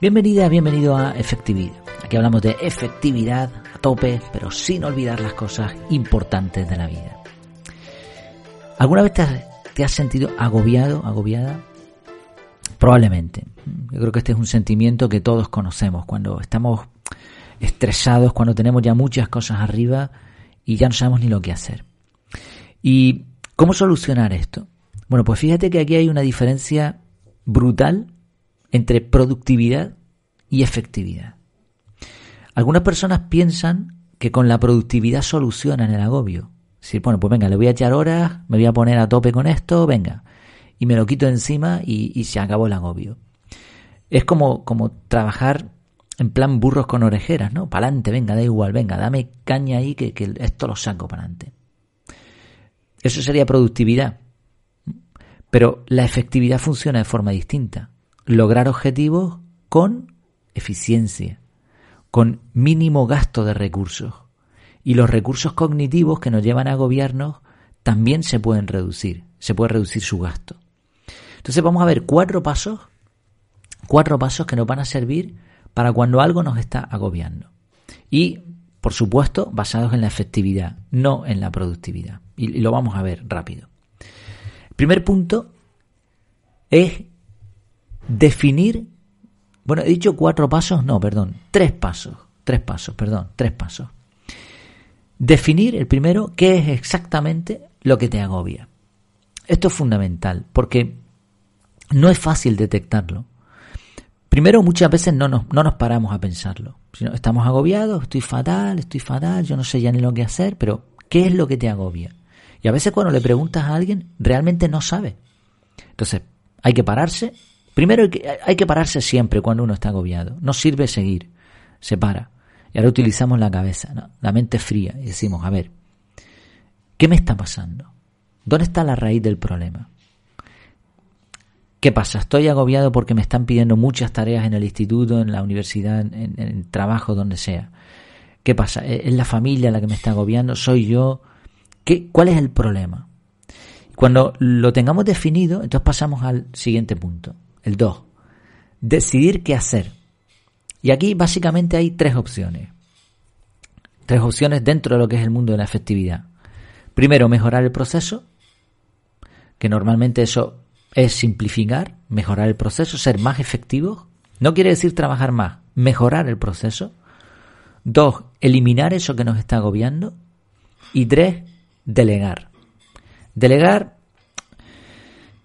Bienvenida, bienvenido a Efectividad. Aquí hablamos de efectividad a tope, pero sin olvidar las cosas importantes de la vida. ¿Alguna vez te has, sentido agobiado, agobiada? Probablemente. Yo creo que este es un sentimiento que todos conocemos cuando estamos estresados, cuando tenemos ya muchas cosas arriba y ya no sabemos ni lo que hacer. ¿Y cómo solucionar esto? Bueno, pues fíjate que aquí hay una diferencia brutal entre productividad y efectividad. Algunas personas piensan que con la productividad solucionan el agobio. Si, bueno, pues venga, le voy a echar horas, me voy a poner a tope con esto, venga. Y me lo quito encima y, se acabó el agobio. Es como, como trabajar en plan burros con orejeras, ¿no? Para adelante, venga, da igual, venga, dame caña ahí que, que esto lo saco para adelante. Eso sería productividad. Pero la efectividad funciona de forma distinta. Lograr objetivos con eficiencia, con mínimo gasto de recursos. Y los recursos cognitivos que nos llevan a agobiarnos también se pueden reducir, se puede reducir su gasto. Entonces vamos a ver cuatro pasos, cuatro pasos que nos van a servir para cuando algo nos está agobiando. Y, por supuesto, basados en la efectividad, no en la productividad. Y, lo vamos a ver rápido. El primer punto es definir, bueno, he dicho cuatro pasos, no, perdón, tres pasos, tres pasos, perdón, tres pasos. Definir el primero qué es exactamente lo que te agobia. Esto es fundamental porque no es fácil detectarlo. Primero, muchas veces no nos, no nos paramos a pensarlo. Estamos agobiados, estoy fatal, estoy fatal, yo no sé ya ni lo que hacer, pero ¿qué es lo que te agobia? Y a veces cuando le preguntas a alguien, realmente no sabe. Entonces, hay que pararse. Primero hay que, hay que pararse siempre cuando uno está agobiado. No sirve seguir. Se para. Y ahora utilizamos la cabeza, la mente fría, y decimos, a ver, ¿qué me está pasando? ¿Dónde está la raíz del problema? ¿Qué pasa? Estoy agobiado porque me están pidiendo muchas tareas en el instituto, en la universidad, en, el trabajo, donde sea. ¿Qué pasa? ¿Es la familia la que me está agobiando? ¿Soy yo? ¿Qué, ¿Cuál es el problema? Cuando lo tengamos definido, entonces pasamos al siguiente punto, el 2. Decidir qué hacer. Y aquí básicamente hay tres opciones. Tres opciones dentro de lo que es el mundo de la efectividad. Primero, mejorar el proceso, que normalmente eso es simplificar, mejorar el proceso, ser más efectivos. No quiere decir trabajar más, mejorar el proceso. Dos, eliminar eso que nos está agobiando. Y tres, delegar. Delegar,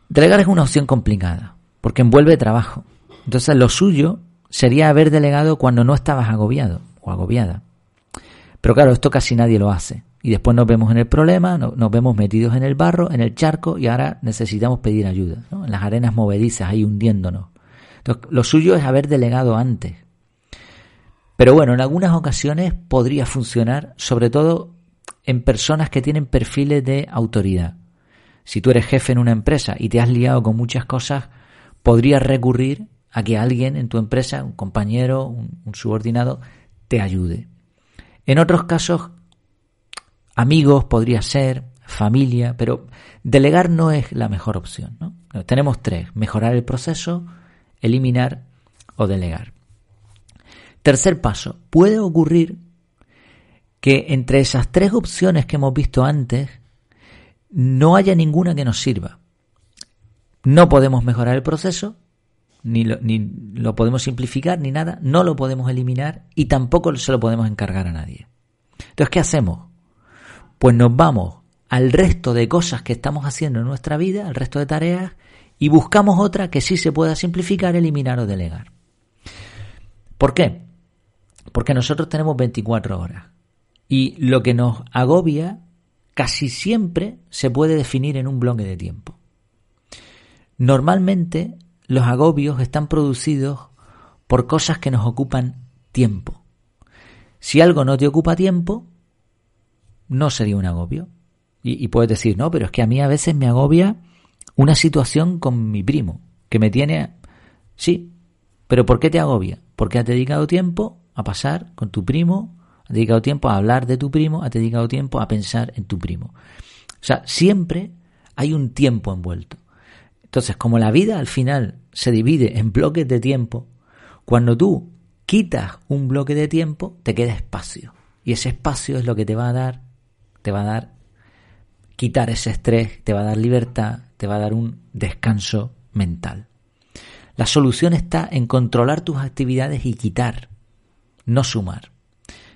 delegar es una opción complicada, porque envuelve trabajo. Entonces lo suyo sería haber delegado cuando no estabas agobiado o agobiada. Pero claro, esto casi nadie lo hace. Y después nos vemos en el problema, nos vemos metidos en el barro, en el charco, y ahora necesitamos pedir ayuda, en las arenas movedizas, ahí hundiéndonos. Entonces, lo suyo es haber delegado antes. Pero bueno, en algunas ocasiones podría funcionar, sobre todo en personas que tienen perfiles de autoridad. Si tú eres jefe en una empresa y te has liado con muchas cosas, podrías recurrir a que alguien en tu empresa, un compañero, un subordinado, te ayude. En otros casos, amigos podría ser, familia, pero delegar no es la mejor opción. Tenemos tres, mejorar el proceso, eliminar o delegar. Tercer paso, puede ocurrir que entre esas tres opciones que hemos visto antes no haya ninguna que nos sirva. No podemos mejorar el proceso, ni lo, ni lo podemos simplificar, ni nada, no lo podemos eliminar y tampoco se lo podemos encargar a nadie. Entonces, ¿qué hacemos? Pues nos vamos al resto de cosas que estamos haciendo en nuestra vida, al resto de tareas, y buscamos otra que sí se pueda simplificar, eliminar o delegar. ¿Por qué? Porque nosotros tenemos 24 horas y lo que nos agobia casi siempre se puede definir en un bloque de tiempo. Normalmente los agobios están producidos por cosas que nos ocupan tiempo. Si algo no te ocupa tiempo, no sería un agobio. Y, puedes decir, no, pero es que a mí a veces me agobia una situación con mi primo, que me tiene... Sí, pero ¿por qué te agobia? Porque has dedicado tiempo a pasar con tu primo, has dedicado tiempo a hablar de tu primo, has dedicado tiempo a pensar en tu primo. O sea, siempre hay un tiempo envuelto. Entonces, como la vida al final se divide en bloques de tiempo, Cuando tú quitas un bloque de tiempo, te queda espacio. Y ese espacio es lo que te va a dar, te va a dar quitar ese estrés, te va a dar libertad, te va a dar un descanso mental. La solución está en controlar tus actividades y quitar, no sumar.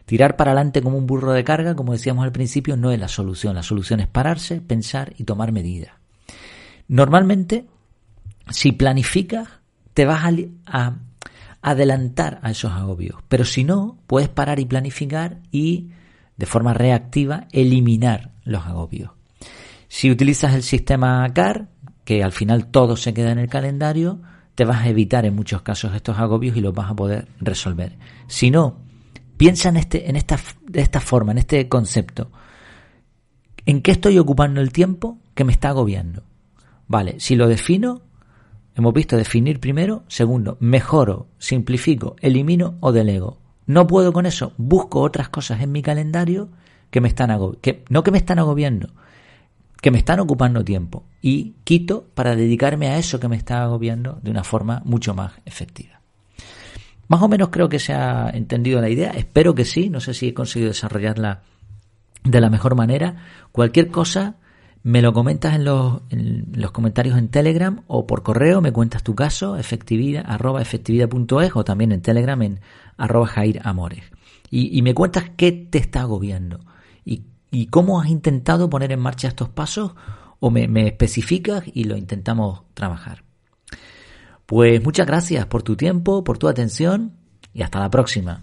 Tirar para adelante como un burro de carga, como decíamos al principio, no es la solución. La solución es pararse, pensar y tomar medidas. Normalmente, si planificas, te vas a, adelantar a esos agobios. Pero si no, puedes parar y planificar y, de forma reactiva, eliminar los agobios. Si utilizas el sistema CAR, que al final todo se queda en el calendario, te vas a evitar en muchos casos estos agobios y los vas a poder resolver. Si no, piensa en, este, en esta, de esta forma, en este concepto. ¿En qué estoy ocupando el tiempo que me está agobiando? Vale, si lo defino, hemos visto definir primero. Segundo, mejoro, simplifico, elimino o delego. No puedo con eso, busco otras cosas en mi calendario que me están que no que me están agobiando, que me están ocupando tiempo y quito para dedicarme a eso que me está agobiando de una forma mucho más efectiva. Más o menos creo que se ha entendido la idea, espero que sí, no sé si he conseguido desarrollarla de la mejor manera. Cualquier cosa me lo comentas en los, los comentarios en Telegram o por correo, me cuentas tu caso, efectividad, arroba efectividad.es o también en Telegram en arroba Jair Amores. Y, me cuentas qué te está agobiando y, cómo has intentado poner en marcha estos pasos o me especificas y lo intentamos trabajar. Pues muchas gracias por tu tiempo, por tu atención y hasta la próxima.